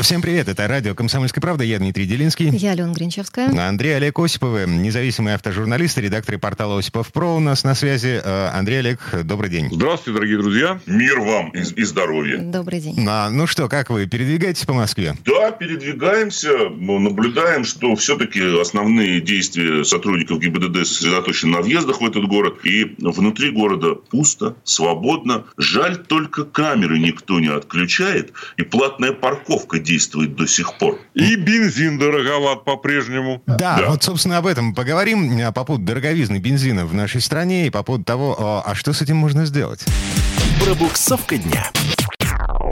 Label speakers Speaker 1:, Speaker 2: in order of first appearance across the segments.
Speaker 1: Всем привет, это радио «Комсомольская правда», я Дмитрий Делинский.
Speaker 2: Я Алена Гринчевская.
Speaker 1: Андрей Олег Осиповы, независимый автожурналист и редактор портала «Осипов Про» у нас на связи. Э, Андрей Олег, добрый день.
Speaker 3: Здравствуйте, дорогие друзья. Мир вам и, и здоровья.
Speaker 2: Добрый день.
Speaker 1: А, ну что, как вы, передвигаетесь по Москве?
Speaker 3: Да, передвигаемся, но наблюдаем, что все-таки основные действия сотрудников ГИБДД сосредоточены на въездах в этот город. И внутри города пусто, свободно. Жаль, только камеры никто не отключает. И платная парковка действует до сих пор.
Speaker 4: И бензин дороговат по-прежнему.
Speaker 1: Да, да, вот, собственно, об этом поговорим. А, по поводу дороговизны бензина в нашей стране и по поводу того, а, а что с этим можно сделать.
Speaker 5: Пробуксовка дня.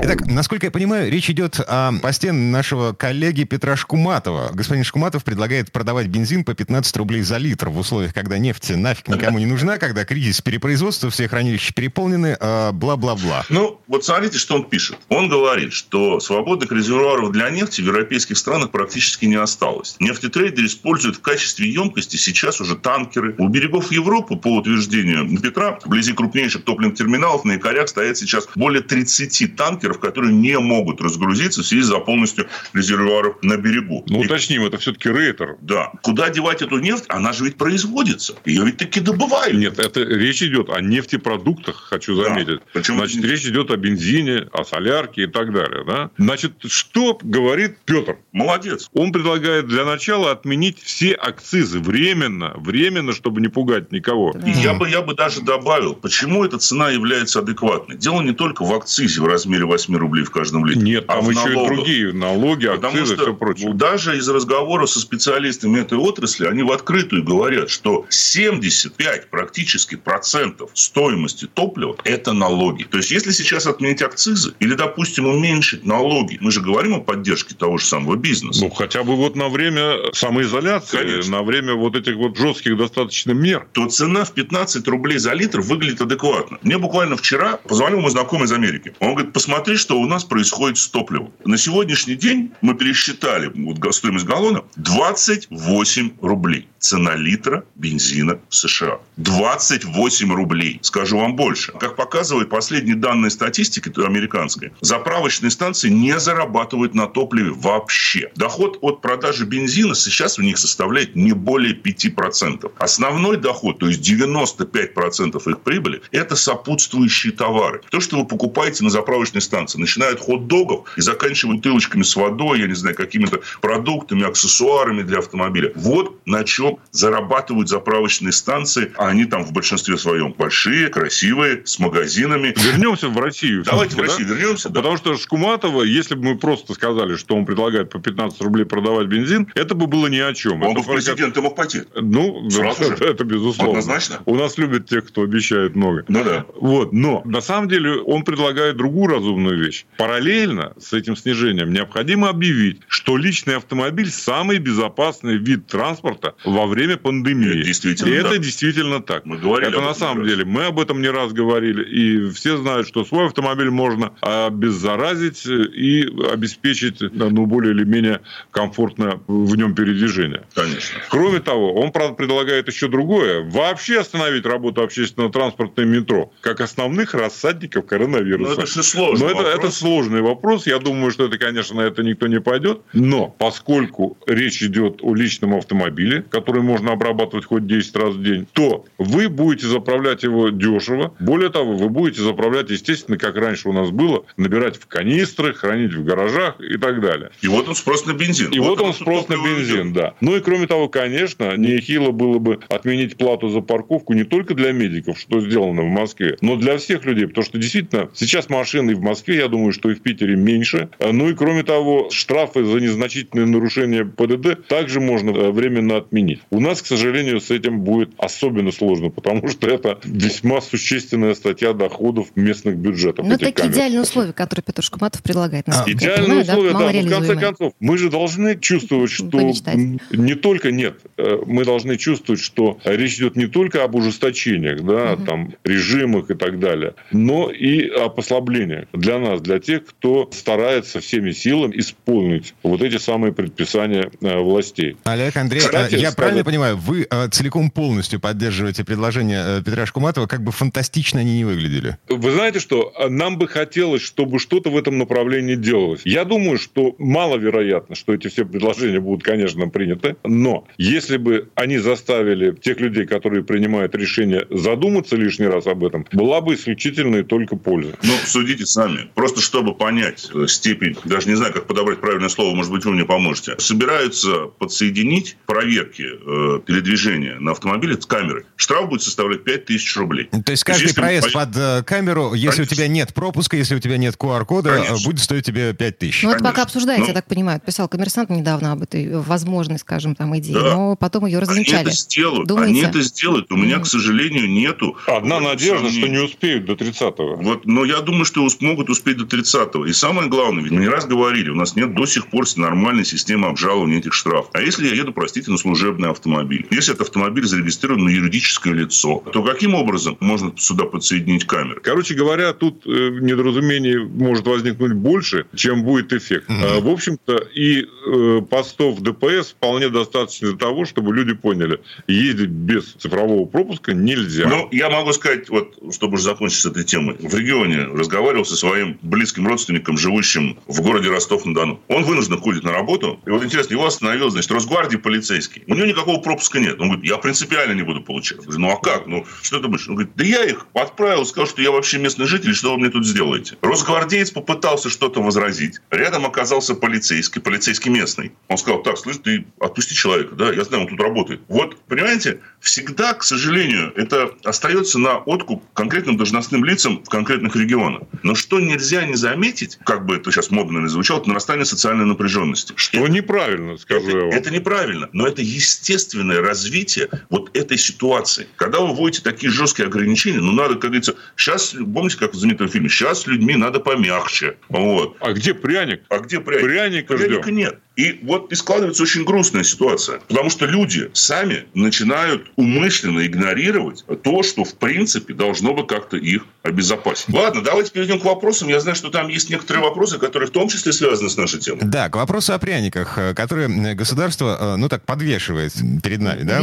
Speaker 1: Итак, насколько я понимаю, речь идет о посте нашего коллеги Петра Шкуматова. Господин Шкуматов предлагает продавать бензин по 15 рублей за литр в условиях, когда нефть нафиг никому не нужна, когда кризис перепроизводства, все хранилища переполнены, э, бла-бла-бла.
Speaker 3: Ну, вот смотрите, что он пишет. Он говорит, что свободных резервуаров для нефти в европейских странах практически не осталось. Нефтетрейдеры используют в качестве емкости сейчас уже танкеры. У берегов Европы, по утверждению Петра, вблизи крупнейших топливных терминалов на якорях стоят сейчас более 30 танкеров танкеров, которые не могут разгрузиться в связи с полностью резервуаров на берегу.
Speaker 4: Ну, уточним, это все-таки рейтер.
Speaker 3: Да. Куда девать эту нефть? Она же ведь производится. Ее ведь таки добывают.
Speaker 4: Нет, это речь идет о нефтепродуктах, хочу заметить. Да. Почему? Значит, речь идет о бензине, о солярке и так далее. Да? Значит, что говорит Петр?
Speaker 3: Молодец.
Speaker 4: Он предлагает для начала отменить все акцизы временно, временно, чтобы не пугать никого.
Speaker 3: Да. Я бы, я бы даже добавил, почему эта цена является адекватной. Дело не только в акцизе в размере 8 рублей в каждом литре.
Speaker 4: Нет, а там еще налогах. и другие налоги, акцизы и все прочее.
Speaker 3: Даже из разговоров со специалистами этой отрасли, они в открытую говорят, что 75 практически процентов стоимости топлива – это налоги. То есть, если сейчас отменить акцизы или, допустим, уменьшить налоги, мы же говорим о поддержке того же самого бизнеса.
Speaker 4: Ну, хотя бы вот на время самоизоляции, Конечно. на время вот этих вот жестких достаточно мер.
Speaker 3: То цена в 15 рублей за литр выглядит адекватно. Мне буквально вчера позвонил мой знакомый из Америки. Он говорит, посмотри, смотри, что у нас происходит с топливом. На сегодняшний день мы пересчитали вот, стоимость галлона 28 рублей. Цена литра бензина в США. 28 рублей. Скажу вам больше. Как показывают последние данные статистики американской, заправочные станции не зарабатывают на топливе вообще. Доход от продажи бензина сейчас у них составляет не более 5%. Основной доход, то есть 95% их прибыли, это сопутствующие товары. То, что вы покупаете на заправочной станции станции. Начинают хот-догов и заканчивают бутылочками с водой, я не знаю, какими-то продуктами, аксессуарами для автомобиля. Вот на чем зарабатывают заправочные станции. А они там в большинстве своем большие, красивые, с магазинами.
Speaker 4: Вернемся в Россию.
Speaker 3: Давайте в Россию да? вернемся.
Speaker 4: Да. Потому что Шкуматова, если бы мы просто сказали, что он предлагает по 15 рублей продавать бензин, это бы было ни о чем.
Speaker 3: Он
Speaker 4: это
Speaker 3: бы в президенты мог пойти.
Speaker 4: Ну, Сразу это, же. это безусловно.
Speaker 3: Однозначно.
Speaker 4: У нас любят тех, кто обещает много.
Speaker 3: Ну да.
Speaker 4: Вот. Но на самом деле он предлагает другую разумную важную вещь. Параллельно с этим снижением необходимо объявить, что личный автомобиль самый безопасный вид транспорта во время пандемии.
Speaker 3: Это действительно
Speaker 4: и
Speaker 3: так.
Speaker 4: это действительно так.
Speaker 3: Мы говорили
Speaker 4: это на самом раз. деле. Мы об этом не раз говорили. И все знают, что свой автомобиль можно обеззаразить и обеспечить ну, более или менее комфортно в нем передвижение.
Speaker 3: Конечно.
Speaker 4: Кроме того, он, правда, предлагает еще другое. Вообще остановить работу общественного транспорта и метро, как основных рассадников коронавируса.
Speaker 3: Но это же сложно
Speaker 4: это, это сложный вопрос. Я думаю, что это, конечно, на это никто не пойдет. Но поскольку речь идет о личном автомобиле, который можно обрабатывать хоть 10 раз в день, то вы будете заправлять его дешево. Более того, вы будете заправлять, естественно, как раньше у нас было, набирать в канистры, хранить в гаражах и так далее.
Speaker 3: И вот он спрос на бензин.
Speaker 4: И вот, вот он спрос на бензин, да. Ну и кроме того, конечно, нехило было бы отменить плату за парковку не только для медиков, что сделано в Москве, но для всех людей. Потому что действительно сейчас машины в Москве Москве, я думаю, что и в Питере меньше. Ну и кроме того, штрафы за незначительные нарушения ПДД также можно э, временно отменить. У нас, к сожалению, с этим будет особенно сложно, потому что это весьма существенная статья доходов местных бюджетов.
Speaker 2: Ну, такие камер. идеальные условия, которые Петр Шкуматов предлагает.
Speaker 4: А, идеальные понимаю, условия, да, да но в конце концов, мы же должны чувствовать, что Помечтать. не только, нет, э, мы должны чувствовать, что речь идет не только об ужесточениях, да, угу. там, режимах и так далее, но и о послаблениях. Для для нас, для тех, кто старается всеми силами исполнить вот эти самые предписания э, властей.
Speaker 1: Олег Андрей, Кстати, я сказать... правильно понимаю, вы э, целиком полностью поддерживаете предложение э, Петра Шкуматова, как бы фантастично они не выглядели?
Speaker 4: Вы знаете что, нам бы хотелось, чтобы что-то в этом направлении делалось. Я думаю, что маловероятно, что эти все предложения будут, конечно, приняты, но если бы они заставили тех людей, которые принимают решения, задуматься лишний раз об этом, была бы исключительно и только польза.
Speaker 3: Ну, судите сами. Просто чтобы понять э, степень, даже не знаю, как подобрать правильное слово, может быть, вы мне поможете. Собираются подсоединить проверки э, передвижения на автомобиле с камерой. Штраф будет составлять 5000 рублей.
Speaker 1: То есть каждый есть, проезд по... под э, камеру, если Конечно. у тебя нет пропуска, если у тебя нет QR-кода, э, Конечно. будет стоить тебе 5000.
Speaker 2: Ну, это пока обсуждается, ну, я так понимаю. Писал коммерсант недавно об этой возможной, скажем, там, идее, да. но потом ее развенчали.
Speaker 3: Они это сделают. Думаете? Они это сделают. У меня, mm. к сожалению, нету...
Speaker 4: Одна надежда, что не успеют до 30-го.
Speaker 3: Вот, но я думаю, что смогут успеть до 30-го. И самое главное, ведь мы не раз говорили, у нас нет до сих пор нормальной системы обжалования этих штрафов. А если я еду, простите, на служебный автомобиль? Если этот автомобиль зарегистрирован на юридическое лицо, то каким образом можно сюда подсоединить камеры?
Speaker 4: Короче говоря, тут э, недоразумений может возникнуть больше, чем будет эффект. Mm-hmm. В общем-то, и э, постов ДПС вполне достаточно для того, чтобы люди поняли, ездить без цифрового пропуска нельзя.
Speaker 3: Ну, я могу сказать, вот, чтобы уже закончить с этой темой. В регионе разговаривал со своим близким родственником, живущим в городе Ростов-на-Дону. Он вынужден ходить на работу. И вот интересно, его остановил, значит, Росгвардии полицейский. У него никакого пропуска нет. Он говорит, я принципиально не буду получать. Говорю, ну а как? Ну, что ты будешь? Он говорит, да я их отправил, сказал, что я вообще местный житель, что вы мне тут сделаете? Росгвардеец попытался что-то возразить. Рядом оказался полицейский, полицейский местный. Он сказал, так, слышь, ты отпусти человека, да, я знаю, он тут работает. Вот, понимаете, всегда, к сожалению, это остается на откуп конкретным должностным лицам в конкретных регионах. Но что нельзя не заметить, как бы это сейчас модно не звучало, нарастание социальной напряженности.
Speaker 4: Что это, неправильно, скажу
Speaker 3: это,
Speaker 4: я вам.
Speaker 3: Это неправильно, но это естественное развитие вот этой ситуации. Когда вы вводите такие жесткие ограничения, ну, надо, как говорится, сейчас, помните, как в знаменитом фильме, сейчас с людьми надо помягче. Вот.
Speaker 4: А где пряник?
Speaker 3: А где пряник?
Speaker 4: Пряника,
Speaker 3: Пряника ждем. нет. И вот и складывается очень грустная ситуация. Потому что люди сами начинают умышленно игнорировать то, что в принципе должно бы как-то их обезопасить. Ладно, давайте перейдем к вопросам. Я знаю, что там есть некоторые вопросы, которые в том числе связаны с нашей темой.
Speaker 1: Да, к вопросу о пряниках, э, которые государство, э, ну так, подвешивает перед нами, да?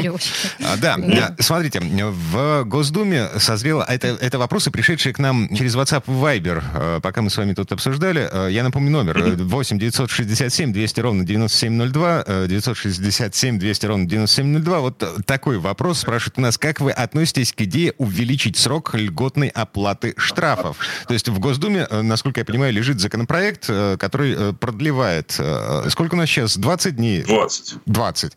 Speaker 1: А, да, да, смотрите, в Госдуме созрело... Это, это вопросы, пришедшие к нам через WhatsApp Viber, э, пока мы с вами тут обсуждали. Я напомню номер. 8 967 200 ровно 9702, 967 200 ровно 9702. Вот такой вопрос спрашивает у нас. Как вы относитесь к идее увеличить срок льготной оплаты штрафов? То есть в Госдуме, э, насколько я понимаю, лежит законопроект, э, который э, продлевает... Сколько у нас сейчас? 20 дней?
Speaker 3: 20.
Speaker 1: 20.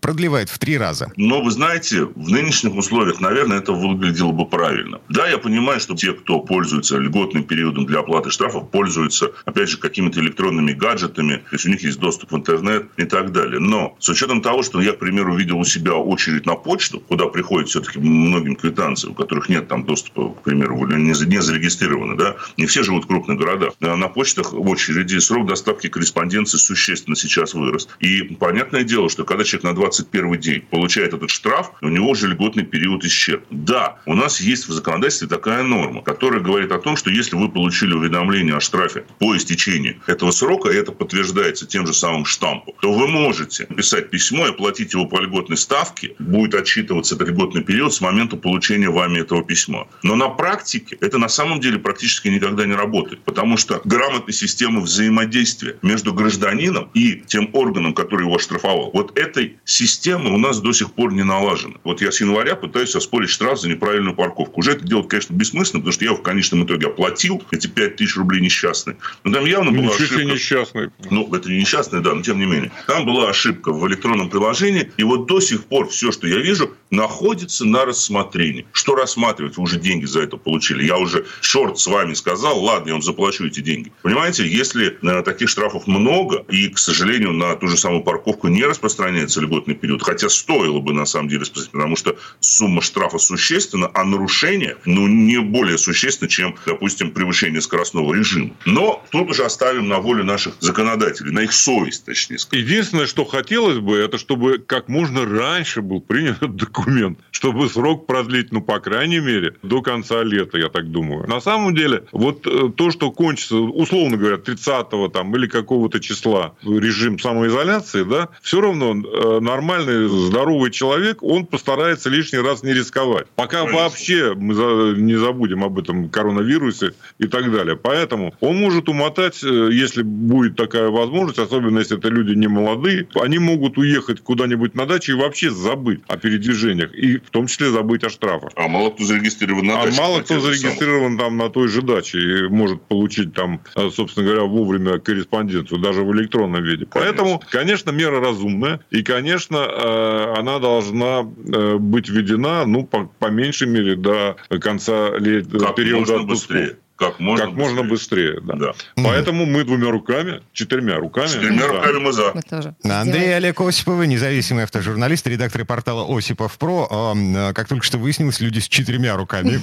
Speaker 1: Продлевает в три раза.
Speaker 3: Но вы знаете, в нынешних условиях, наверное, это выглядело бы правильно. Да, я понимаю, что те, кто пользуется льготным периодом для оплаты штрафов, пользуются, опять же, какими-то электронными гаджетами. То есть у них есть доступ в интернет и так далее. Но с учетом того, что я, к примеру, видел у себя очередь на почту, куда приходят все-таки многим квитанции, у которых нет там доступа, к примеру, не, зарегистрированы, да, не все живут в крупных городах. На почтах в очереди срок доставки корреспонденции существенно сейчас вырос. И понятное дело, что когда человек на 21 день получает этот штраф, у него уже льготный период исчерпан. Да, у нас есть в законодательстве такая норма, которая говорит о том, что если вы получили уведомление о штрафе по истечении этого срока, это подтверждается тем же самым штампом, то вы можете написать письмо и оплатить его по льготной ставке. Будет отчитываться этот льготный период с момента получения вами этого письма. Но на практике это на самом деле практически никогда не работает, потому что грамотной системы взаимодействия между гражданином и тем органом, который его оштрафовал, вот этой системы у нас до сих пор не налажена. Вот я с января пытаюсь оспорить штраф за неправильную парковку. Уже это делать, конечно, бессмысленно, потому что я в конечном итоге оплатил эти 5 тысяч рублей несчастные. Но там явно была
Speaker 4: Ничего
Speaker 3: ошибка.
Speaker 4: несчастный.
Speaker 3: Ну, это не несчастный, да, но тем не менее. Там была ошибка в электронном приложении, и вот до сих пор все, что я вижу, находится на рассмотрении. Что рассматривать? Вы уже деньги за это получили. Я уже шорт с вами сказал, ладно, я вам заплачу эти деньги. Понимаете, если э, таких штрафов много, и, к сожалению, на ту же самую парковку не распространяется льготный период, хотя стоило бы, на самом деле, распространять, потому что сумма штрафа существенна, а нарушение, ну, не более существенно, чем, допустим, превышение скоростного режима. Но тут уже оставим на волю наших законодателей, на их совесть, точнее сказать.
Speaker 4: Единственное, что хотелось бы, это чтобы как можно раньше был принят этот документ, чтобы срок продлить, ну, по крайней мере, до конца лета, я так думаю. На самом деле, вот э, то, что кончится, условно говоря, 30-го там или какого-то числа режим самоизоляции, да, все равно э, нормальный, здоровый человек, он постарается лишний раз не рисковать. Пока Конечно. вообще мы не забудем об этом коронавирусе и так далее. Поэтому он может умотать, э, если будет такая возможность, особенно если это люди не молодые, они могут уехать куда-нибудь на дачу и вообще забыть о передвижениях, и в том числе забыть о штрафах.
Speaker 3: А мало кто зарегистрирован на
Speaker 4: а даче. А мало кто зарегистрирован там на той же даче и может получить там, э, собственно говоря, вовремя корреспонденцию, даже в электронном виде. Конечно. Поэтому, конечно, мера разумная, и, конечно, э, она должна быть введена, ну, по, по меньшей мере, до конца
Speaker 3: как периода можно быстрее.
Speaker 4: Как можно, как быстрее. можно быстрее. Да. Да. Поэтому мы двумя руками, четырьмя руками.
Speaker 3: Четырьмя да. руками мы за. Мы
Speaker 1: тоже. Андрей Олег Осиповый, независимый автожурналист, редактор портала Осипов Про. А, как только что выяснилось, люди с четырьмя руками,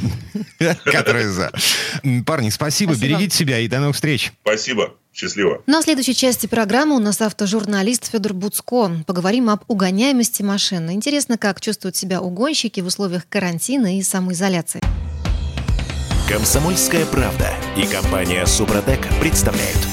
Speaker 1: которые за. Парни, спасибо, берегите себя и до новых встреч.
Speaker 3: Спасибо. Счастливо.
Speaker 2: На следующей части программы у нас автожурналист Федор Буцко. Поговорим об угоняемости машин. Интересно, как чувствуют себя угонщики в условиях карантина и самоизоляции.
Speaker 5: Комсомольская правда и компания Супротек представляют.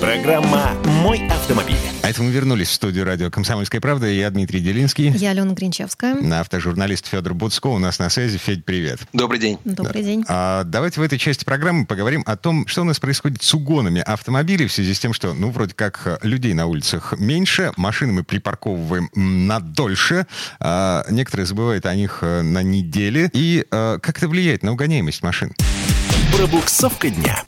Speaker 5: Программа «Мой автомобиль».
Speaker 1: А это мы вернулись в студию радио «Комсомольская правда». Я Дмитрий Делинский.
Speaker 2: Я Алена Гринчевская.
Speaker 1: На автожурналист Федор Буцко у нас на связи. Федь, привет.
Speaker 6: Добрый день.
Speaker 2: Добрый день.
Speaker 1: А, давайте в этой части программы поговорим о том, что у нас происходит с угонами автомобилей в связи с тем, что, ну, вроде как людей на улицах меньше, машины мы припарковываем на дольше, а некоторые забывают о них э, на неделе. И а, как это влияет на угоняемость машин?
Speaker 5: Пробуксовка дня.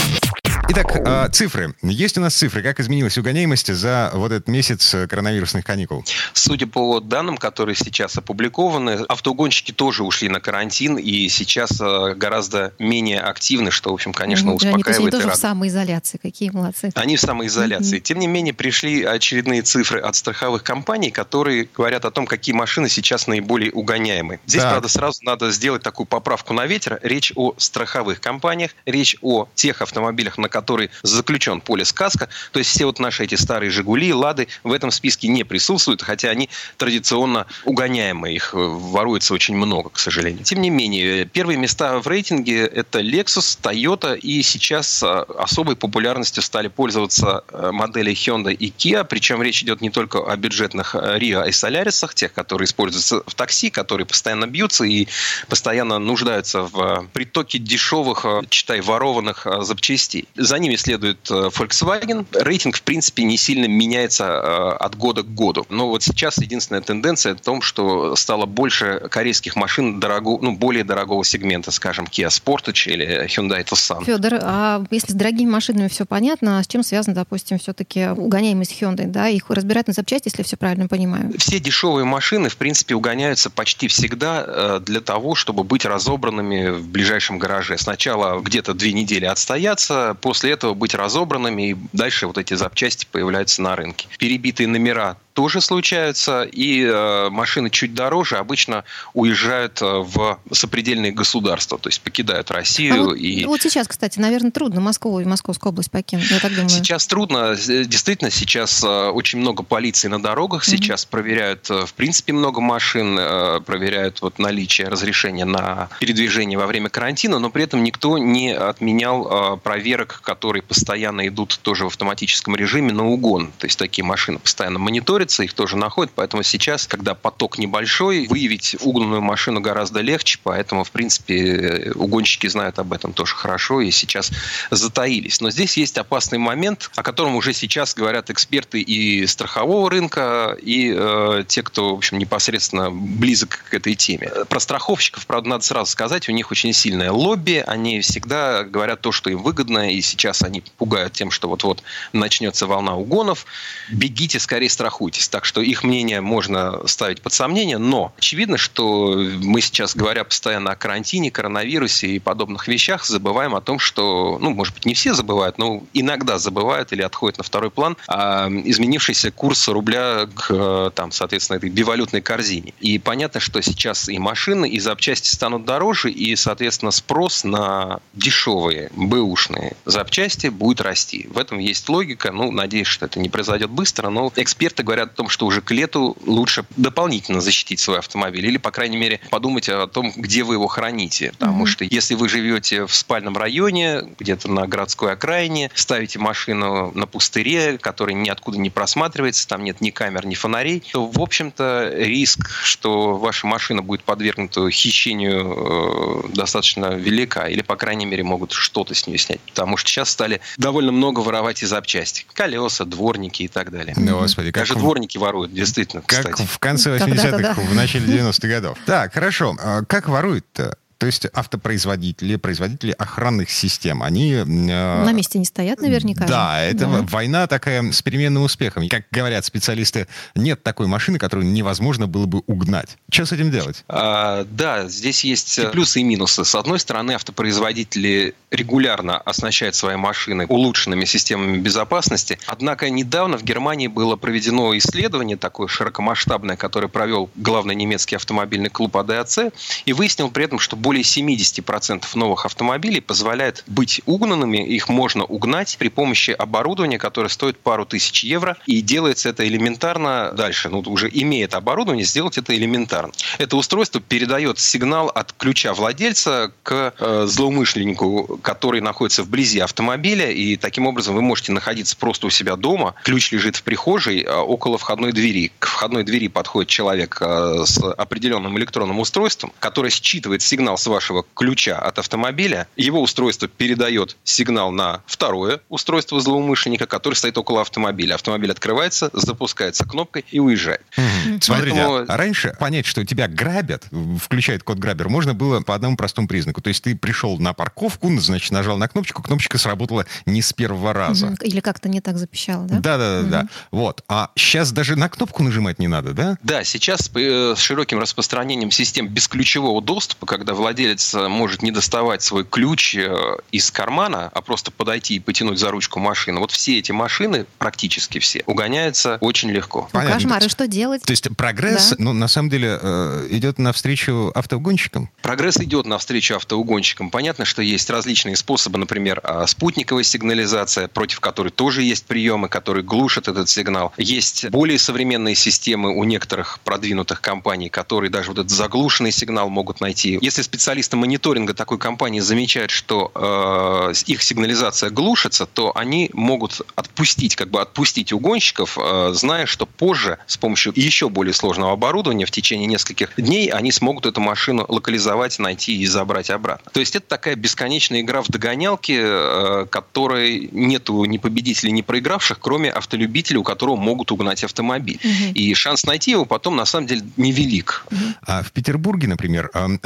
Speaker 1: Итак, а, цифры. Есть у нас цифры, как изменилась угоняемость за вот этот месяц э, коронавирусных каникул?
Speaker 6: Судя по данным, которые сейчас опубликованы, автоугонщики тоже ушли на карантин и сейчас э, гораздо менее активны, что, в общем, конечно, ну, успокаивает.
Speaker 2: Они тоже в самоизоляции. Какие молодцы.
Speaker 6: Они в самоизоляции. Mm-hmm. Тем не менее, пришли очередные цифры от страховых компаний, которые говорят о том, какие машины сейчас наиболее угоняемы. Здесь, так. правда, сразу надо сделать такую поправку на ветер. Речь о страховых компаниях, речь о тех автомобилях, на который заключен полис каска. То есть все вот наши эти старые «Жигули», «Лады» в этом списке не присутствуют, хотя они традиционно угоняемые. Их э, воруется очень много, к сожалению. Тем не менее, первые места в рейтинге – это Lexus, Toyota, и сейчас э, особой популярностью стали пользоваться э, модели Hyundai и Kia, причем речь идет не только о бюджетных Rio и Solaris, тех, которые используются в такси, которые постоянно бьются и постоянно нуждаются в притоке дешевых, читай, ворованных запчастей. За ними следует э, Volkswagen. Рейтинг, в принципе, не сильно меняется э, от года к году. Но вот сейчас единственная тенденция в том, что стало больше корейских машин дорого, ну, более дорогого сегмента, скажем, Kia Sportage или Hyundai Tucson.
Speaker 2: Федор, а если с дорогими машинами все понятно, а с чем связано, допустим, все-таки угоняемость Hyundai, да? Их разбирать на запчасти, если я все правильно понимаю?
Speaker 6: Все дешевые машины, в принципе, угоняются почти всегда э, для того, чтобы быть разобранными в ближайшем гараже. Сначала где-то две недели отстояться, после после этого быть разобранными, и дальше вот эти запчасти появляются на рынке. Перебитые номера тоже случаются, и э, машины чуть дороже обычно уезжают э, в сопредельные государства, то есть покидают Россию. А
Speaker 2: вот,
Speaker 6: и...
Speaker 2: вот сейчас, кстати, наверное, трудно Москву и Московскую область покинуть, я так думаю.
Speaker 6: Сейчас трудно, действительно, сейчас э, очень много полиции на дорогах, сейчас проверяют, э, в принципе, много машин, проверяют вот наличие разрешения на передвижение во время карантина, но при этом никто не отменял проверок, которые постоянно идут тоже в автоматическом режиме на угон, то есть такие машины постоянно мониторят, мониторится, их тоже находят, поэтому сейчас, когда поток небольшой, выявить угнанную машину гораздо легче, поэтому, в принципе, угонщики знают об этом тоже хорошо и сейчас затаились. Но здесь есть опасный момент, о котором уже сейчас говорят эксперты и страхового рынка, и э, те, кто, в общем, непосредственно близок к этой теме. Про страховщиков, правда, надо сразу сказать, у них очень сильное лобби, они всегда говорят то, что им выгодно, и сейчас они пугают тем, что вот-вот начнется волна угонов. Бегите, скорее страхуйте интересуетесь. Так что их мнение можно ставить под сомнение, но очевидно, что мы сейчас, говоря постоянно о карантине, коронавирусе и подобных вещах, забываем о том, что, ну, может быть, не все забывают, но иногда забывают или отходят на второй план а изменившийся курс рубля к, там, соответственно, этой бивалютной корзине. И понятно, что сейчас и машины, и запчасти станут дороже, и, соответственно, спрос на дешевые, бэушные запчасти будет расти. В этом есть логика. Ну, надеюсь, что это не произойдет быстро, но эксперты говорят о том, что уже к лету лучше дополнительно защитить свой автомобиль или, по крайней мере, подумать о том, где вы его храните. Потому mm-hmm. что если вы живете в спальном районе, где-то на городской окраине, ставите машину на пустыре, который ниоткуда не просматривается, там нет ни камер, ни фонарей, то, в общем-то, риск, что ваша машина будет подвергнута хищению, э, достаточно велика. Или, по крайней мере, могут что-то с нее снять. Потому что сейчас стали довольно много воровать и запчасти. Колеса, дворники и так далее.
Speaker 1: Господи,
Speaker 6: как Даже в... дворники воруют, действительно,
Speaker 1: Как
Speaker 6: кстати.
Speaker 1: в конце 80-х, да. в начале 90-х годов. Так, хорошо. А как воруют-то? То есть автопроизводители, производители охранных систем, они... Э,
Speaker 2: На месте не стоят наверняка.
Speaker 1: Да, это да. война такая с переменным успехом. Как говорят специалисты, нет такой машины, которую невозможно было бы угнать. Что с этим делать?
Speaker 6: А, да, здесь есть э, плюсы и минусы. С одной стороны, автопроизводители регулярно оснащают свои машины улучшенными системами безопасности. Однако недавно в Германии было проведено исследование такое широкомасштабное, которое провел главный немецкий автомобильный клуб АДАЦ, и выяснил при этом, что более более 70% новых автомобилей позволяет быть угнанными. Их можно угнать при помощи оборудования, которое стоит пару тысяч евро. И делается это элементарно дальше. Ну, уже имеет оборудование, сделать это элементарно. Это устройство передает сигнал от ключа владельца к э, злоумышленнику, который находится вблизи автомобиля. И таким образом вы можете находиться просто у себя дома. Ключ лежит в прихожей э, около входной двери. К входной двери подходит человек э, с определенным электронным устройством, которое считывает сигнал с вашего ключа от автомобиля, его устройство передает сигнал на второе устройство злоумышленника, которое стоит около автомобиля. Автомобиль открывается, запускается кнопкой и уезжает.
Speaker 1: Угу. Смотрите, Поэтому... а раньше понять, что тебя грабят, включает код грабер, можно было по одному простому признаку. То есть ты пришел на парковку, значит, нажал на кнопочку, кнопочка сработала не с первого раза.
Speaker 2: Или как-то не так запищало, да?
Speaker 1: Да-да-да. Угу. да. Вот. А сейчас даже на кнопку нажимать не надо, да?
Speaker 6: Да, сейчас э, с широким распространением систем бесключевого доступа, когда владелец владелец э, может не доставать свой ключ э, из кармана, а просто подойти и потянуть за ручку машины. Вот все эти машины, практически все, угоняются очень легко.
Speaker 2: Ну, кошмар, и что делать?
Speaker 1: То есть прогресс, да. ну, на самом деле, э, идет навстречу автоугонщикам?
Speaker 6: Прогресс идет навстречу автоугонщикам. Понятно, что есть различные способы, например, а, спутниковая сигнализация, против которой тоже есть приемы, которые глушат этот сигнал. Есть более современные системы у некоторых продвинутых компаний, которые даже вот этот заглушенный сигнал могут найти. Если специалисты мониторинга такой компании замечают, что э, их сигнализация глушится, то они могут отпустить, как бы отпустить угонщиков, э, зная, что позже с помощью еще более сложного оборудования в течение нескольких дней они смогут эту машину локализовать, найти и забрать обратно. То есть это такая бесконечная игра в догонялки, э, которой нету ни победителей, ни проигравших, кроме автолюбителя, у которого могут угнать автомобиль. Угу. И шанс найти его потом на самом деле невелик.
Speaker 1: Угу. А в Петербурге, например, э,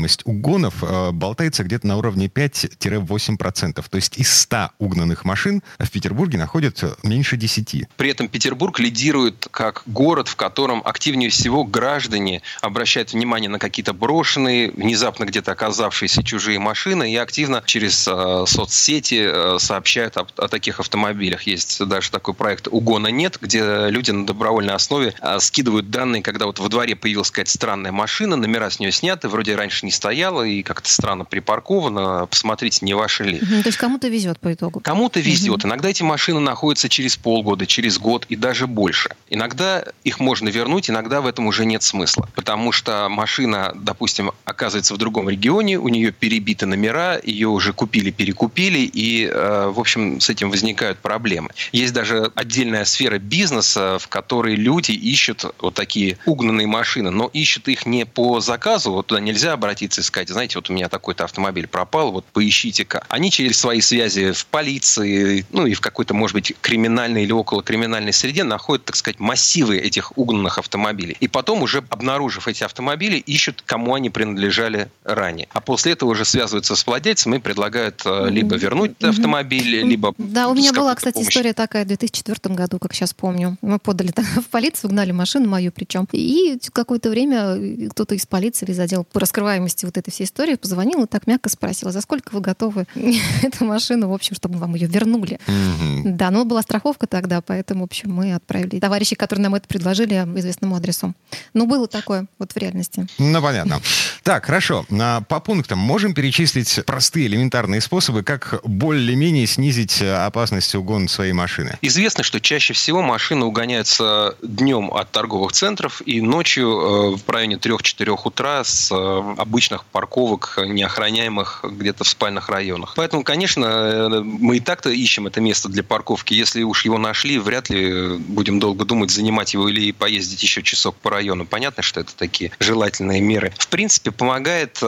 Speaker 1: стоимость угонов э, болтается где-то на уровне 5-8%. То есть из 100 угнанных машин в Петербурге находят меньше 10.
Speaker 6: При этом Петербург лидирует как город, в котором активнее всего граждане обращают внимание на какие-то брошенные, внезапно где-то оказавшиеся чужие машины и активно через э, соцсети э, сообщают о, о таких автомобилях. Есть даже такой проект «Угона нет», где люди на добровольной основе э, скидывают данные, когда вот во дворе появилась какая-то странная машина, номера с нее сняты, вроде раньше не стояла и как-то странно припаркована. Посмотрите, не ваши ли.
Speaker 2: Угу, то есть кому-то везет по итогу?
Speaker 6: Кому-то везет. Угу. Иногда эти машины находятся через полгода, через год и даже больше. Иногда их можно вернуть, иногда в этом уже нет смысла. Потому что машина, допустим, оказывается в другом регионе, у нее перебиты номера, ее уже купили, перекупили, и, э, в общем, с этим возникают проблемы. Есть даже отдельная сфера бизнеса, в которой люди ищут вот такие угнанные машины, но ищут их не по заказу, вот туда нельзя обратиться обратиться и сказать, знаете, вот у меня такой-то автомобиль пропал, вот поищите-ка. Они через свои связи в полиции, ну и в какой-то, может быть, криминальной или около криминальной среде находят, так сказать, массивы этих угнанных автомобилей. И потом, уже обнаружив эти автомобили, ищут, кому они принадлежали ранее. А после этого уже связываются с владельцем и предлагают э, либо вернуть mm-hmm. автомобиль, либо...
Speaker 2: Да, у меня была, кстати, история такая в 2004 году, как сейчас помню. Мы подали в полицию, угнали машину мою причем. И какое-то время кто-то из полиции или из отдела по раскрываемости вот этой всей истории позвонил и так мягко спросил, за сколько вы готовы эту машину, в общем, чтобы вам ее вернули. Mm-hmm. Да, но была страховка тогда, поэтому, в общем, мы отправили товарищей, которые нам это предложили, известному адресу. Но было такое вот в реальности.
Speaker 1: Ну, понятно. Так, хорошо. По пунктам можем перечислить простые элементарные способы, как более-менее снизить опасность угона своей машины?
Speaker 6: Известно, что чаще всего машины угоняются днем от торговых центров и ночью э, в районе 3-4 утра с э, обычных парковок, неохраняемых где-то в спальных районах. Поэтому, конечно, э, мы и так-то ищем это место для парковки. Если уж его нашли, вряд ли будем долго думать, занимать его или поездить еще часок по району. Понятно, что это такие желательные меры. В принципе, помогает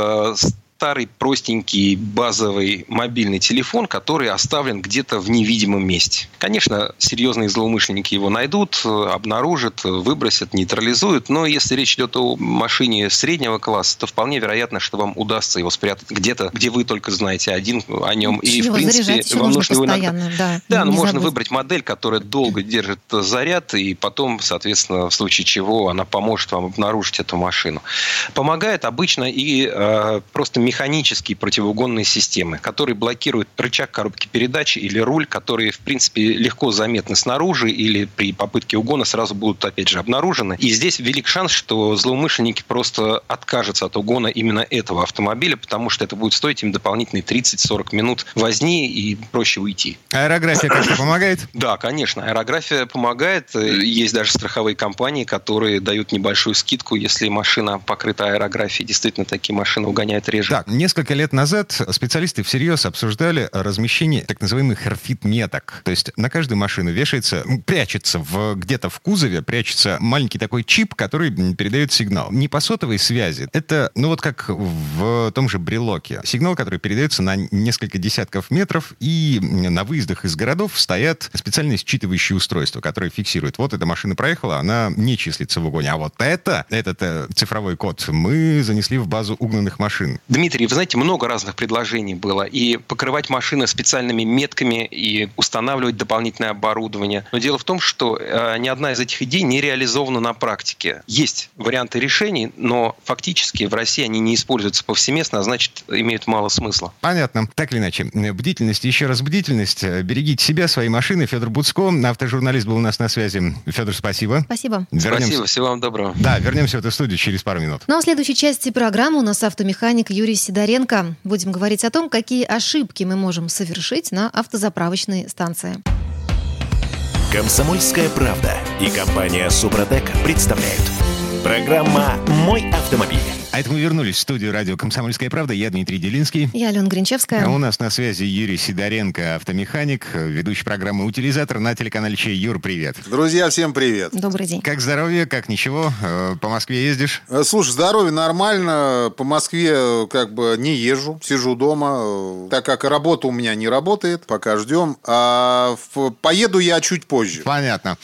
Speaker 6: старый простенький базовый мобильный телефон, который оставлен где-то в невидимом месте. Конечно, серьезные злоумышленники его найдут, обнаружат, выбросят, нейтрализуют, но если речь идет о машине среднего класса, то вполне вероятно, что вам удастся его спрятать где-то, где вы только знаете один о нем.
Speaker 2: И, в принципе, вам нужно его иногда...
Speaker 6: Да, да но можно забыть. выбрать модель, которая долго держит заряд, и потом, соответственно, в случае чего она поможет вам обнаружить эту машину. Помогает обычно и э, просто механические противоугонные системы, которые блокируют рычаг коробки передач или руль, которые, в принципе, легко заметны снаружи или при попытке угона сразу будут, опять же, обнаружены. И здесь велик шанс, что злоумышленники просто откажутся от угона именно этого автомобиля, потому что это будет стоить им дополнительные 30-40 минут возни и проще уйти.
Speaker 1: Аэрография как-то помогает?
Speaker 6: Да, конечно. Аэрография помогает. Есть даже страховые компании, которые дают небольшую скидку, если машина покрыта аэрографией. Действительно, такие машины угоняют реже.
Speaker 1: Так, несколько лет назад специалисты всерьез обсуждали размещение так называемых RFID-меток. То есть на каждую машину вешается, прячется в, где-то в кузове, прячется маленький такой чип, который передает сигнал. Не по сотовой связи. Это, ну вот как в том же брелоке. Сигнал, который передается на несколько десятков метров, и на выездах из городов стоят специальные считывающие устройства, которые фиксируют. Вот эта машина проехала, она не числится в угоне. А вот это, этот э, цифровой код, мы занесли в базу угнанных машин.
Speaker 6: Дмитрий Дмитрий, вы знаете, много разных предложений было. И покрывать машины специальными метками, и устанавливать дополнительное оборудование. Но дело в том, что э, ни одна из этих идей не реализована на практике. Есть варианты решений, но фактически в России они не используются повсеместно, а значит, имеют мало смысла.
Speaker 1: Понятно. Так или иначе, бдительность, еще раз бдительность. Берегите себя, свои машины. Федор Буцко, автожурналист, был у нас на связи. Федор, спасибо.
Speaker 2: Спасибо.
Speaker 6: Вернемся. Спасибо, всего вам доброго.
Speaker 1: Да, вернемся в эту студию через пару минут.
Speaker 2: Ну а в следующей части программы у нас автомеханик Юрий Сидоренко. Будем говорить о том, какие ошибки мы можем совершить на автозаправочной станции.
Speaker 5: Комсомольская правда и компания Супротек представляют. Программа «Мой автомобиль».
Speaker 1: А это мы вернулись в студию радио «Комсомольская правда». Я Дмитрий Делинский.
Speaker 2: Я Алена Гринчевская.
Speaker 1: А у нас на связи Юрий Сидоренко, автомеханик, ведущий программы «Утилизатор» на телеканале Чей. Юр, привет.
Speaker 7: Друзья, всем привет.
Speaker 2: Добрый день.
Speaker 1: Как здоровье, как ничего? Э, по Москве ездишь?
Speaker 7: Э, слушай, здоровье нормально. По Москве э, как бы не езжу, сижу дома, так как работа у меня не работает, пока ждем. А поеду я чуть позже.
Speaker 1: Понятно.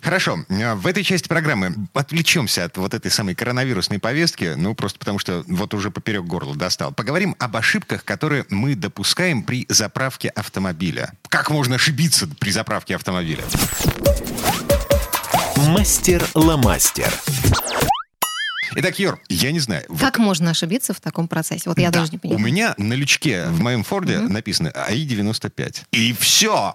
Speaker 1: Хорошо. В этой части программы отвлечемся от вот этой самой коронавирусной повестки. Ну, просто просто потому что вот уже поперек горла достал. Поговорим об ошибках, которые мы допускаем при заправке автомобиля. Как можно ошибиться при заправке автомобиля?
Speaker 5: Мастер-ломастер.
Speaker 1: Итак, Юр, я не знаю.
Speaker 2: Как вот... можно ошибиться в таком процессе? Вот я да, даже не понимаю.
Speaker 1: У меня на лючке в моем Форде угу. написано АИ-95. И все.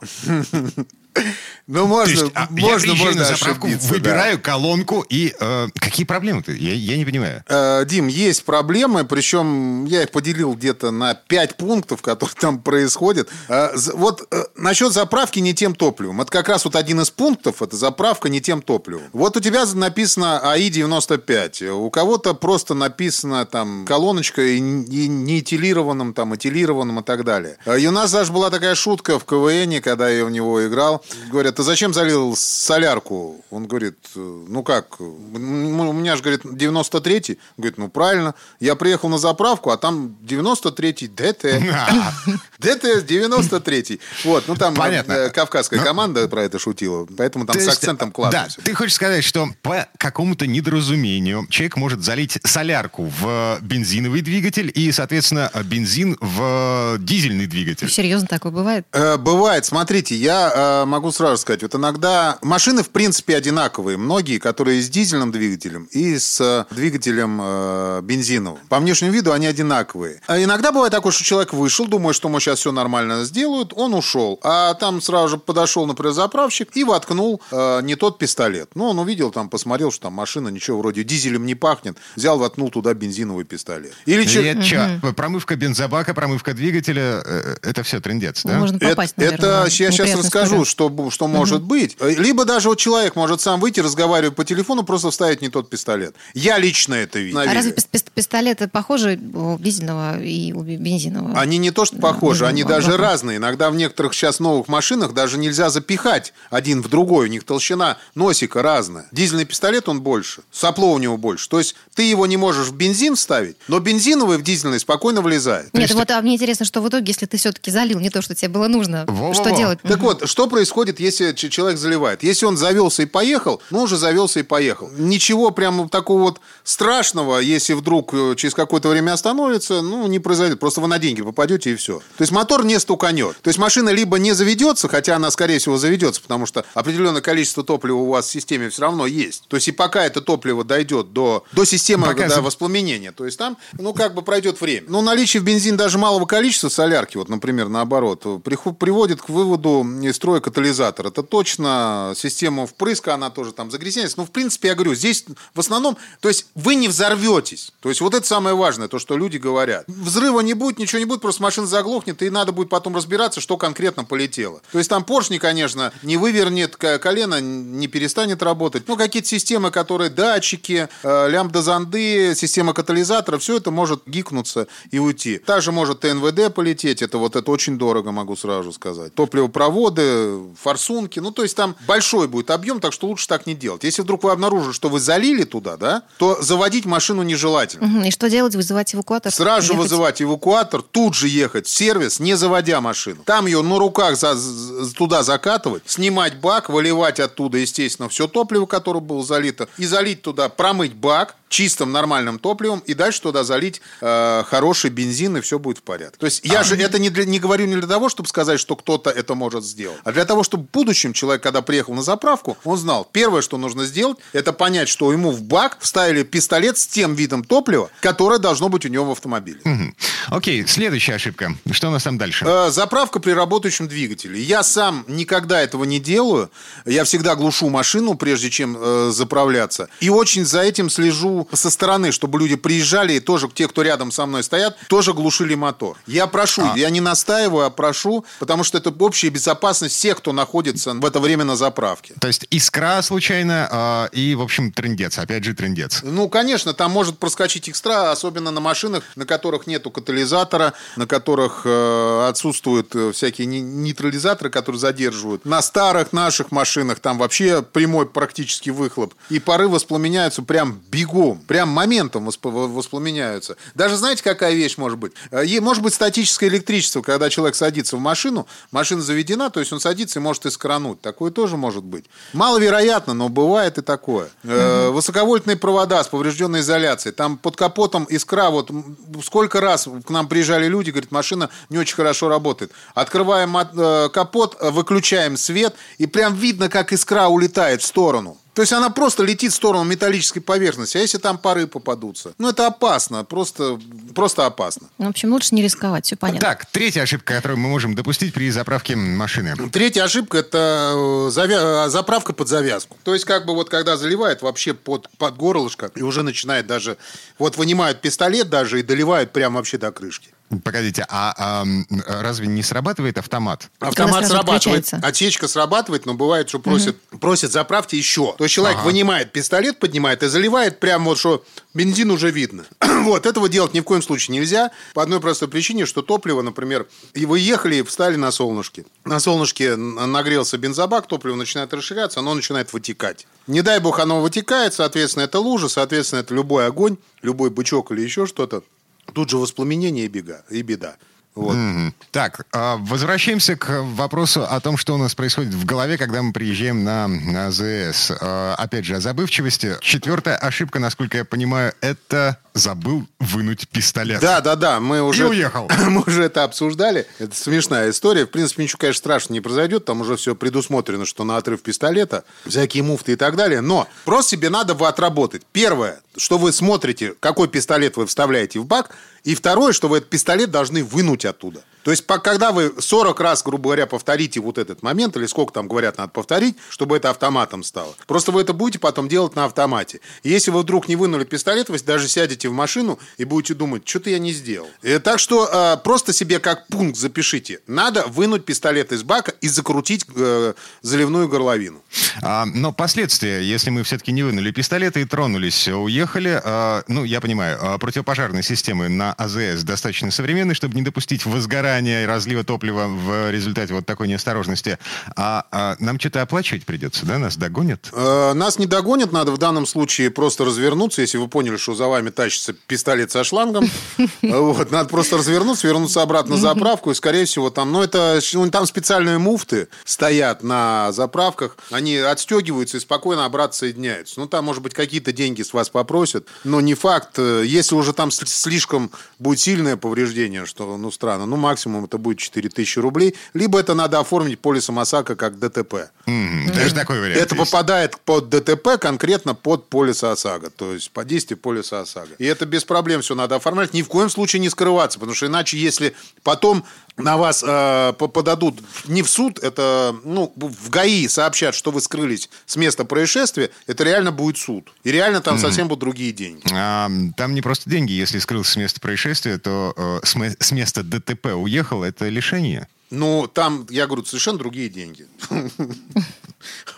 Speaker 7: Ну, можно, есть, а, можно,
Speaker 1: я
Speaker 7: можно
Speaker 1: на заправку, выбираю да. колонку и... Э, какие проблемы-то? Я, я не понимаю.
Speaker 7: Э, Дим, есть проблемы, причем я их поделил где-то на 5 пунктов, которые там происходят. Э, вот э, насчет заправки не тем топливом. Это как раз вот один из пунктов, это заправка не тем топливом. Вот у тебя написано АИ-95, у кого-то просто написано там колоночка и, и не этилированным, там, этилированным и так далее. Э, и у нас даже была такая шутка в КВН, когда я в него играл, говорят, ты зачем залил солярку? Он говорит, ну как, у меня же, говорит, 93-й. Говорит, ну правильно, я приехал на заправку, а там 93-й ДТ. ДТ 93-й. Вот, ну там Понятно. Э, кавказская ну, команда про это шутила, поэтому там с акцентом классно.
Speaker 1: Да, ты хочешь сказать, что по какому-то недоразумению человек может залить солярку в бензиновый двигатель и, соответственно, бензин в дизельный двигатель.
Speaker 2: Серьезно такое бывает?
Speaker 7: Э, бывает. Смотрите, я э, могу сразу сказать, вот иногда машины в принципе одинаковые. Многие, которые с дизельным двигателем и с э, двигателем э, бензиновым. По внешнему виду они одинаковые. А иногда бывает такое, что человек вышел, думает, что мы сейчас все нормально сделают, он ушел. А там сразу же подошел, например, заправщик и воткнул э, не тот пистолет. Ну, он увидел, там, посмотрел, что там машина ничего вроде дизелем не пахнет, взял, воткнул туда бензиновый пистолет.
Speaker 1: Или Нет, че, промывка бензобака, промывка двигателя, э, это все трендец, да?
Speaker 2: Можно попасть,
Speaker 7: это, наверное, это я сейчас расскажу, что, что может быть. Либо даже вот человек может сам выйти, разговаривать по телефону, просто вставить не тот пистолет. Я лично это видел.
Speaker 2: А разве пистолеты похожи у дизельного и у бензинового?
Speaker 7: Они не то что похожи, они даже разные. Иногда в некоторых сейчас новых машинах даже нельзя запихать один в другой. У них толщина носика разная. Дизельный пистолет, он больше. Сопло у него больше. То есть ты его не можешь в бензин вставить, но бензиновый в дизельный спокойно влезает.
Speaker 2: Нет, вот а мне интересно, что в итоге, если ты все-таки залил не то, что тебе было нужно, Во-во-во. что делать?
Speaker 7: Так угу. вот, что происходит, если человек заливает? Если он завелся и поехал, ну уже завелся и поехал. Ничего прямо такого вот страшного, если вдруг э, через какое-то время остановится, ну не произойдет. Просто вы на деньги попадете и все. То есть мотор не стуканет. То есть машина либо не заведется, хотя она, скорее всего, заведется, потому что определенное количество топлива у вас в системе все равно есть. То есть и пока это топливо дойдет до, до системы пока... до воспламенения, то есть там, ну, как бы пройдет время. Но наличие в бензин даже малого количества солярки, вот, например, наоборот, приводит к выводу из строя катализатор. Это точно система впрыска, она тоже там загрязнение. Но, в принципе, я говорю, здесь в основном, то есть вы не взорветесь. То есть вот это самое важное, то, что люди говорят. Взрыва не будет, ничего не будет, просто машина заглохнет, и надо будет потом разбираться, что конкретно полетело. То есть там поршни, конечно, не вывернет колено, не перестанет работать. Ну, какие-то системы, которые датчики, э, лямбда-зонды, система катализатора, все это может гикнуться и уйти. Также может ТНВД полететь, это вот это очень дорого, могу сразу сказать. Топливопроводы, форсунки, ну, то есть там большой будет объем, так что лучше так не делать. Если вдруг вы обнаружили, что вы залили туда, да, то заводить машину нежелательно.
Speaker 2: И что делать? Вызывать эвакуатор?
Speaker 7: Сразу же вызывать эвакуатор, тут же ехать в сервис, не заводя машину. Там ее на руках за, туда закатывать, снимать бак, выливать оттуда, естественно, все топливо, которое было залито, и залить туда, промыть бак, чистым нормальным топливом и дальше туда залить э, хороший бензин и все будет в порядке. То есть я а, же это не, для, не говорю не для того, чтобы сказать, что кто-то это может сделать, а для того, чтобы в будущем человек, когда приехал на заправку, он знал, первое, что нужно сделать, это понять, что ему в бак вставили пистолет с тем видом топлива, которое должно быть у него в автомобиле.
Speaker 1: Угу. Окей, следующая ошибка. Что у нас там дальше?
Speaker 7: Э, заправка при работающем двигателе. Я сам никогда этого не делаю. Я всегда глушу машину, прежде чем э, заправляться. И очень за этим слежу со стороны, чтобы люди приезжали и тоже те, кто рядом со мной стоят, тоже глушили мотор. Я прошу, а. я не настаиваю, а прошу, потому что это общая безопасность всех, кто находится в это время на заправке.
Speaker 1: То есть искра случайно э, и, в общем, трендец. Опять же, трендец.
Speaker 7: Ну, конечно, там может проскочить экстра, особенно на машинах, на которых нету катализатора, на которых э, отсутствуют э, всякие нейтрализаторы, которые задерживают. На старых наших машинах там вообще прямой практически выхлоп. И пары воспламеняются прям бегом прям моментом воспламеняются. Даже знаете, какая вещь может быть? Э, может быть статическое электричество, когда человек садится в машину, машина заведена, то есть он садится и может искрануть. Такое тоже может быть. Маловероятно, но бывает и такое. Угу. Высоковольтные провода с поврежденной изоляцией. Там под капотом искра. Вот сколько раз к нам приезжали люди, говорят, машина не очень хорошо работает. Открываем э, капот, выключаем свет, и прям видно, как искра улетает в сторону. То есть она просто летит в сторону металлической поверхности. А если там пары попадутся? Ну, это опасно. Просто, просто опасно.
Speaker 2: Ну, в общем, лучше не рисковать. Все понятно.
Speaker 1: Так, третья ошибка, которую мы можем допустить при заправке машины.
Speaker 7: Третья ошибка – это э, завя... Э, заправка под завязку. То есть, как бы вот когда заливает вообще под, под горлышко, и уже начинает даже... Вот вынимают пистолет даже и доливают прямо вообще до крышки.
Speaker 1: Погодите, а, а разве не срабатывает автомат?
Speaker 7: Автомат срабатывает, отсечка срабатывает, но бывает, что просит, угу. просит заправьте еще. То есть человек ага. вынимает пистолет, поднимает и заливает прямо вот, что бензин уже видно. вот, этого делать ни в коем случае нельзя. По одной простой причине, что топливо, например, и вы ехали и встали на солнышке. На солнышке нагрелся бензобак, топливо начинает расширяться, оно начинает вытекать. Не дай бог оно вытекает, соответственно, это лужа, соответственно, это любой огонь, любой бычок или еще что-то. Тут же воспламенение и, бега, и беда.
Speaker 1: Вот. Mm-hmm. Так, а, возвращаемся к вопросу о том, что у нас происходит в голове, когда мы приезжаем на, АЗС. А, опять же, о забывчивости. Четвертая ошибка, насколько я понимаю, это забыл вынуть пистолет.
Speaker 7: Да, да, да. Мы уже,
Speaker 1: и уехал.
Speaker 7: Мы уже это обсуждали. Это смешная история. В принципе, ничего, конечно, страшного не произойдет. Там уже все предусмотрено, что на отрыв пистолета, всякие муфты и так далее. Но просто себе надо бы отработать. Первое, что вы смотрите, какой пистолет вы вставляете в бак. И второе, что вы этот пистолет должны вынуть оттуда. То есть, когда вы 40 раз, грубо говоря, повторите вот этот момент, или сколько там говорят, надо повторить, чтобы это автоматом стало. Просто вы это будете потом делать на автомате. Если вы вдруг не вынули пистолет, вы даже сядете в машину и будете думать, что-то я не сделал. И, э, так что э, просто себе как пункт запишите. Надо вынуть пистолет из бака и закрутить э, заливную горловину.
Speaker 1: А, но последствия, если мы все-таки не вынули пистолеты и тронулись, уехали, э, ну, я понимаю, э, противопожарные системы на АЗС достаточно современные, чтобы не допустить возгорания возгорания и разлива топлива в результате вот такой неосторожности. А, а нам что-то оплачивать придется, да? Нас догонят?
Speaker 7: Э, нас не догонят. Надо в данном случае просто развернуться. Если вы поняли, что за вами тащится пистолет со шлангом, вот, надо просто развернуться, вернуться обратно на заправку. И, скорее всего, там, ну, это, ну, там специальные муфты стоят на заправках. Они отстегиваются и спокойно обратно соединяются. Ну, там, может быть, какие-то деньги с вас попросят, но не факт. Если уже там слишком будет сильное повреждение, что, ну, странно, ну, максимум максимум это будет 4000 рублей, либо это надо оформить полисом ОСАГО как ДТП.
Speaker 1: Даже такой вариант
Speaker 7: Это есть. попадает под ДТП конкретно под полис ОСАГО, то есть по действию полиса ОСАГО. И это без проблем все надо оформлять, ни в коем случае не скрываться, потому что иначе, если потом на вас э, подадут не в суд, это ну, в ГАИ сообщат, что вы скрылись с места происшествия, это реально будет суд. И реально там mm. совсем будут другие деньги.
Speaker 1: А, там не просто деньги. Если скрылся с места происшествия, то э, с, с места ДТП уехал, это лишение.
Speaker 7: Ну, там, я говорю, совершенно другие деньги.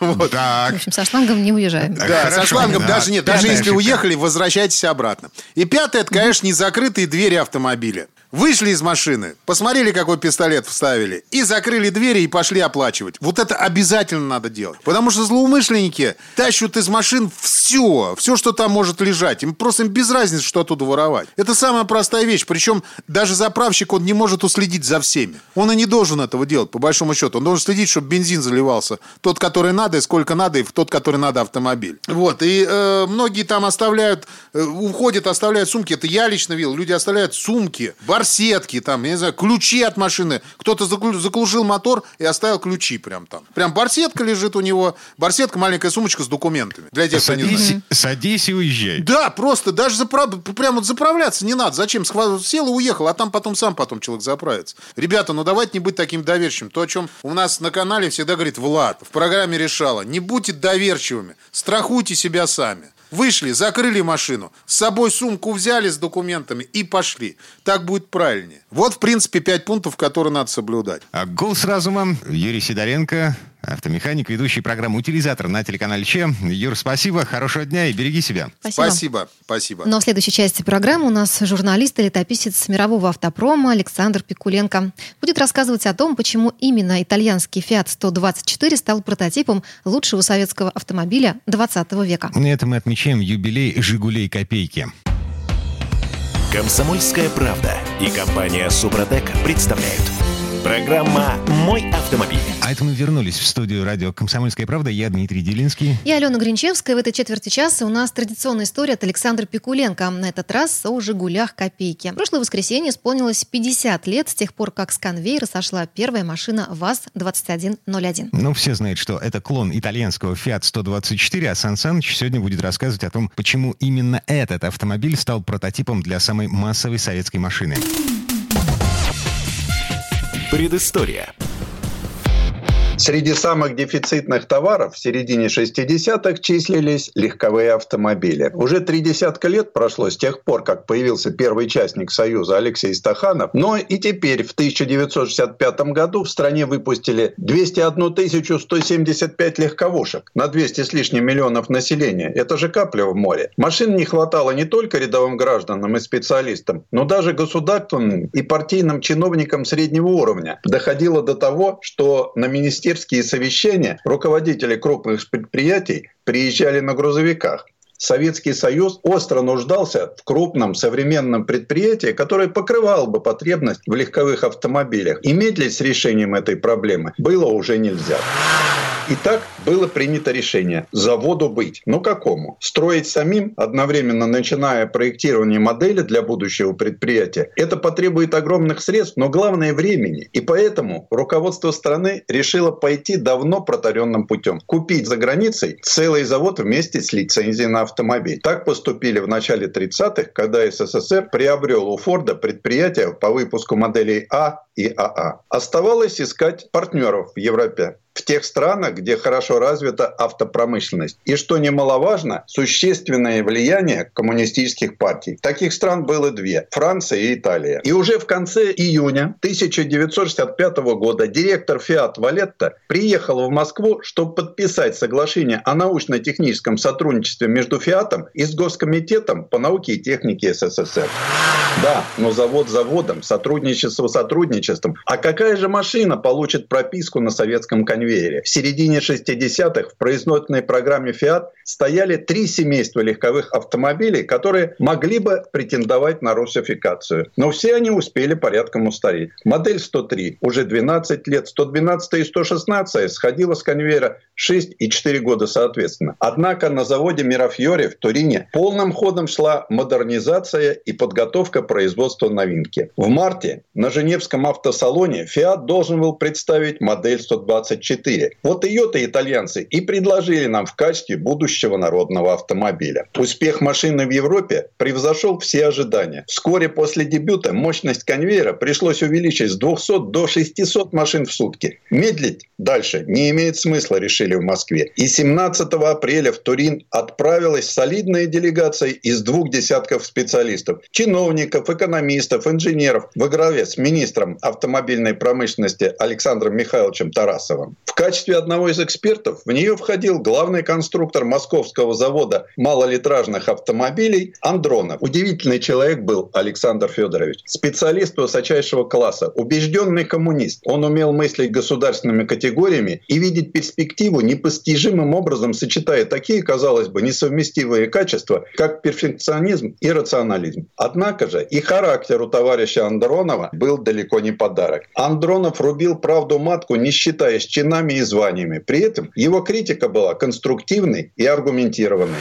Speaker 2: Вот. Так. В общем, со шлангом не уезжаем.
Speaker 7: Да, Хорошо, со шлангом да. даже нет. Даже если уехали, возвращайтесь обратно. И пятое, это, конечно, незакрытые двери автомобиля. Вышли из машины, посмотрели, какой пистолет вставили, и закрыли двери и пошли оплачивать. Вот это обязательно надо делать. Потому что злоумышленники тащут из машин все, все, что там может лежать. Им просто им без разницы, что оттуда воровать. Это самая простая вещь. Причем даже заправщик, он не может уследить за всеми. Он и не должен этого делать, по большому счету. Он должен следить, чтобы бензин заливался. Тот, который надо, и сколько надо, и в тот, который надо автомобиль. Вот. И э, многие там оставляют, э, уходят, оставляют сумки. Это я лично видел. Люди оставляют сумки, бар барсетки, там, я не знаю, ключи от машины. Кто-то заглушил мотор и оставил ключи прям там. Прям барсетка лежит у него. Барсетка, маленькая сумочка с документами. Для тех,
Speaker 1: садись, кто не знает. Садись и уезжай.
Speaker 7: Да, просто даже заправ... прям вот заправляться не надо. Зачем? Сел и уехал, а там потом сам потом человек заправится. Ребята, ну давайте не быть таким доверчивым. То, о чем у нас на канале всегда говорит Влад в программе решала. Не будьте доверчивыми. Страхуйте себя сами. Вышли, закрыли машину, с собой сумку взяли с документами и пошли. Так будет правильнее. Вот, в принципе, пять пунктов, которые надо соблюдать.
Speaker 1: А голос разума Юрий Сидоренко, автомеханик, ведущий программу «Утилизатор» на телеканале Че. Юр, спасибо, хорошего дня и береги себя.
Speaker 7: Спасибо. Спасибо. спасибо.
Speaker 2: Но в следующей части программы у нас журналист и летописец мирового автопрома Александр Пикуленко будет рассказывать о том, почему именно итальянский Fiat 124 стал прототипом лучшего советского автомобиля 20 века.
Speaker 1: На этом мы отмечаем юбилей «Жигулей Копейки».
Speaker 5: Комсомольская правда и компания «Супротек» представляют – Программа «Мой автомобиль».
Speaker 1: А это мы вернулись в студию радио «Комсомольская правда». Я Дмитрий Делинский.
Speaker 2: Я Алена Гринчевская. В этой четверти часа у нас традиционная история от Александра Пикуленко. На этот раз о «Жигулях копейки». В прошлое воскресенье исполнилось 50 лет с тех пор, как с конвейера сошла первая машина ВАЗ-2101.
Speaker 1: Ну, все знают, что это клон итальянского Fiat 124, а Сан Саныч сегодня будет рассказывать о том, почему именно этот автомобиль стал прототипом для самой массовой советской машины.
Speaker 5: Предыстория.
Speaker 8: Среди самых дефицитных товаров в середине 60-х числились легковые автомобили. Уже три десятка лет прошло с тех пор, как появился первый участник Союза Алексей Стаханов, но и теперь в 1965 году в стране выпустили 201 175 легковушек на 200 с лишним миллионов населения. Это же капля в море. Машин не хватало не только рядовым гражданам и специалистам, но даже государственным и партийным чиновникам среднего уровня. Доходило до того, что на министерские совещания руководители крупных предприятий приезжали на грузовиках. Советский Союз остро нуждался в крупном современном предприятии, которое покрывало бы потребность в легковых автомобилях. И медлить с решением этой проблемы было уже нельзя. Итак, было принято решение заводу быть. Ну какому? Строить самим, одновременно начиная проектирование модели для будущего предприятия. Это потребует огромных средств, но главное времени. И поэтому руководство страны решило пойти давно протаренным путем. Купить за границей целый завод вместе с лицензией на автомобиль. Так поступили в начале 30-х, когда СССР приобрел у Форда предприятие по выпуску моделей А и АА. Оставалось искать партнеров в Европе в тех странах, где хорошо развита автопромышленность. И что немаловажно, существенное влияние коммунистических партий. Таких стран было две – Франция и Италия. И уже в конце июня 1965 года директор Фиат Валетта приехал в Москву, чтобы подписать соглашение о научно-техническом сотрудничестве между Фиатом и с Госкомитетом по науке и технике СССР. Да, но завод заводом, сотрудничество сотрудничеством. А какая же машина получит прописку на советском конвейере? Конвейере. В середине 60-х в производственной программе Fiat стояли три семейства легковых автомобилей, которые могли бы претендовать на русификацию. Но все они успели порядком устареть. Модель 103 уже 12 лет, 112 и 116 сходила с конвейера 6 и 4 года соответственно. Однако на заводе Мирафьори в Турине полным ходом шла модернизация и подготовка производства новинки. В марте на Женевском автосалоне Fiat должен был представить модель 124 4. Вот ее-то итальянцы и предложили нам в качестве будущего народного автомобиля. Успех машины в Европе превзошел все ожидания. Вскоре после дебюта мощность конвейера пришлось увеличить с 200 до 600 машин в сутки. Медлить дальше не имеет смысла, решили в Москве. И 17 апреля в Турин отправилась солидная делегация из двух десятков специалистов. Чиновников, экономистов, инженеров во главе с министром автомобильной промышленности Александром Михайловичем Тарасовым. В качестве одного из экспертов в нее входил главный конструктор московского завода малолитражных автомобилей Андронов. Удивительный человек был Александр Федорович. Специалист высочайшего класса, убежденный коммунист. Он умел мыслить государственными категориями и видеть перспективу непостижимым образом, сочетая такие, казалось бы, несовместимые качества, как перфекционизм и рационализм. Однако же и характер у товарища Андронова был далеко не подарок. Андронов рубил правду матку, не считаясь чинами чинами и званиями. При этом его критика была конструктивной и аргументированной.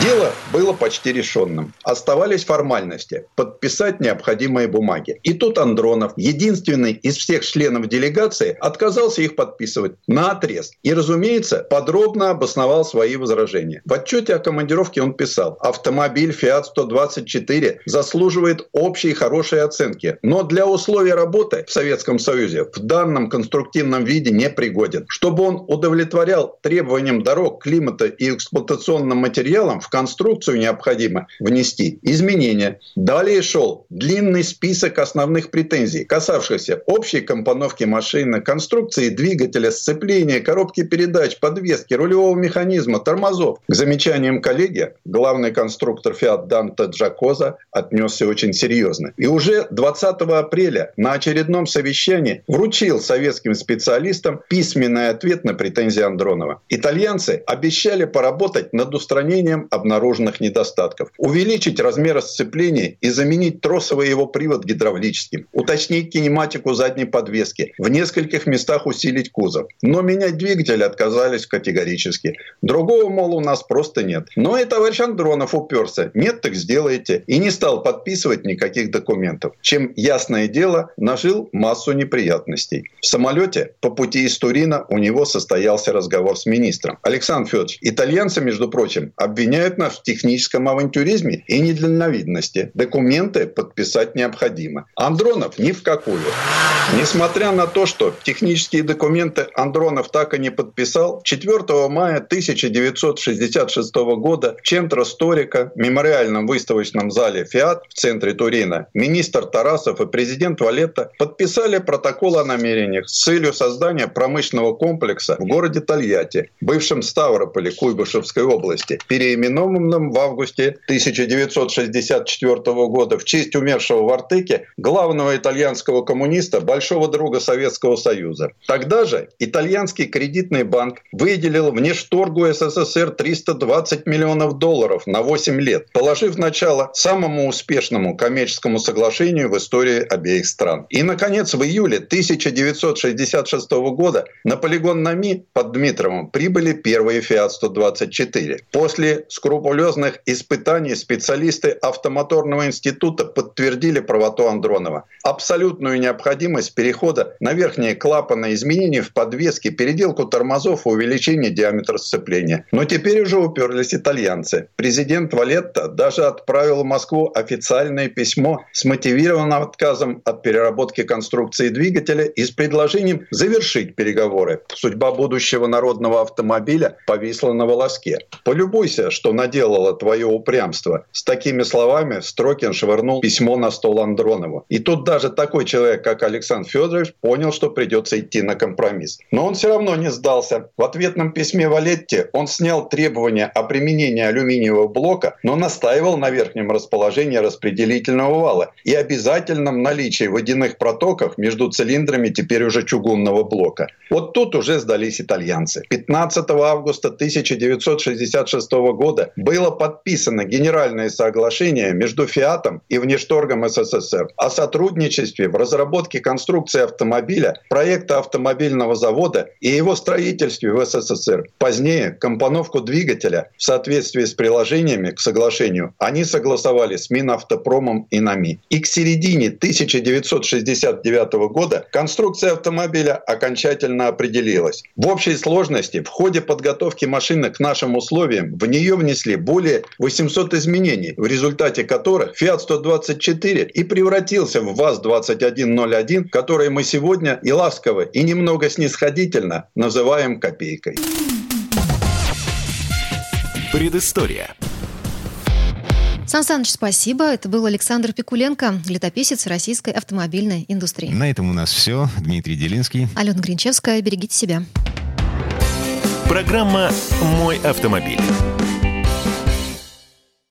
Speaker 8: Дело было почти решенным. Оставались формальности – подписать необходимые бумаги. И тут Андронов, единственный из всех членов делегации, отказался их подписывать на отрез. И, разумеется, подробно обосновал свои возражения. В отчете о командировке он писал, автомобиль Fiat 124 заслуживает общей хорошей оценки, но для условий работы в Советском Союзе в данном конструктивном виде не пригоден. Чтобы он удовлетворял требованиям дорог, климата и эксплуатационным материалам, в конструкцию необходимо внести изменения. Далее шел длинный список основных претензий, касавшихся общей компоновки машины, конструкции двигателя, сцепления, коробки передач, подвески, рулевого механизма, тормозов. К замечаниям коллеги главный конструктор Fiat Данте Джакоза отнесся очень серьезно. И уже 20 апреля на очередном совещании вручил советским специалистам письменный ответ на претензии Андронова. Итальянцы обещали поработать над устранением обнаруженных недостатков, увеличить размер сцепления и заменить тросовый его привод гидравлическим, уточнить кинематику задней подвески, в нескольких местах усилить кузов. Но менять двигатель отказались категорически. Другого, мол, у нас просто нет. Но и товарищ Андронов уперся. Нет, так сделайте. И не стал подписывать никаких документов. Чем, ясное дело, нажил массу неприятностей. В самолете по пути из Турина у него состоялся разговор с министром. Александр Федорович, итальянцы, между прочим, обвиняют нас в техническом авантюризме и недальновидности. Документы подписать необходимо. Андронов ни в какую. Несмотря на то, что технические документы Андронов так и не подписал, 4 мая 1966 года в Центро Сторика, мемориальном выставочном зале «Фиат» в центре Турина, министр Тарасов и президент Валетта подписали протокол о намерениях с целью создания промышленного комплекса в городе Тольятти, бывшем Ставрополе Куйбышевской области, переименованном в августе 1964 года в честь умершего в Артеке главного итальянского коммуниста, большого друга Советского Союза. Тогда же итальянский кредитный банк выделил внешторгу СССР 320 миллионов долларов на 8 лет, положив начало самому успешному коммерческому соглашению в истории обеих стран. И, наконец, в июле 1966 года на полигон НАМИ под Дмитровым прибыли первые ФИАТ-124. После скрупулезных испытаний специалисты Автомоторного института подтвердили правоту Андронова. Абсолютную необходимость перехода на верхние клапаны, изменений в подвеске, переделку тормозов и увеличение диаметра сцепления. Но теперь уже уперлись итальянцы. Президент Валетта даже отправил в Москву официальное письмо с мотивированным отказом от переработки конструкции двигателя и с предложением завершить переговоры. Судьба будущего народного автомобиля повисла на волоске. Полюбуйся, что наделало твое упрямство. С такими словами Строкин швырнул письмо на стол Андронову. И тут даже такой человек, как Александр Федорович, понял, что придется идти на компромисс. Но он все равно не сдался. В ответном письме Валетти он снял требования о применении алюминиевого блока, но настаивал на верхнем расположении распределительного вала и обязательном наличии водяных протоков между цилиндрами теперь уже чугунного блока. Вот тут уже сдались итальянцы. 15 августа 1966 года было подписано генеральное соглашение между Фиатом и Внешторгом СССР о сотрудничестве в разработке конструкции автомобиля, проекта автомобильного завода и его строительстве в СССР. Позднее компоновку двигателя в соответствии с приложениями к соглашению они согласовали с Минавтопромом и НАМИ. И к середине 1969 года конструкция автомобиля окончательно определилась. В общей сложности в ходе подготовки машины к нашим условиям в нее внесли более 800 изменений, в результате которых Fiat 124 и превратился в ВАЗ-2101, который мы сегодня и ласково, и немного снисходительно называем копейкой.
Speaker 5: Предыстория.
Speaker 2: Сан Саныч, спасибо. Это был Александр Пикуленко, летописец российской автомобильной индустрии.
Speaker 1: На этом у нас все. Дмитрий Делинский.
Speaker 2: Алена Гринчевская. Берегите себя.
Speaker 5: Программа «Мой автомобиль».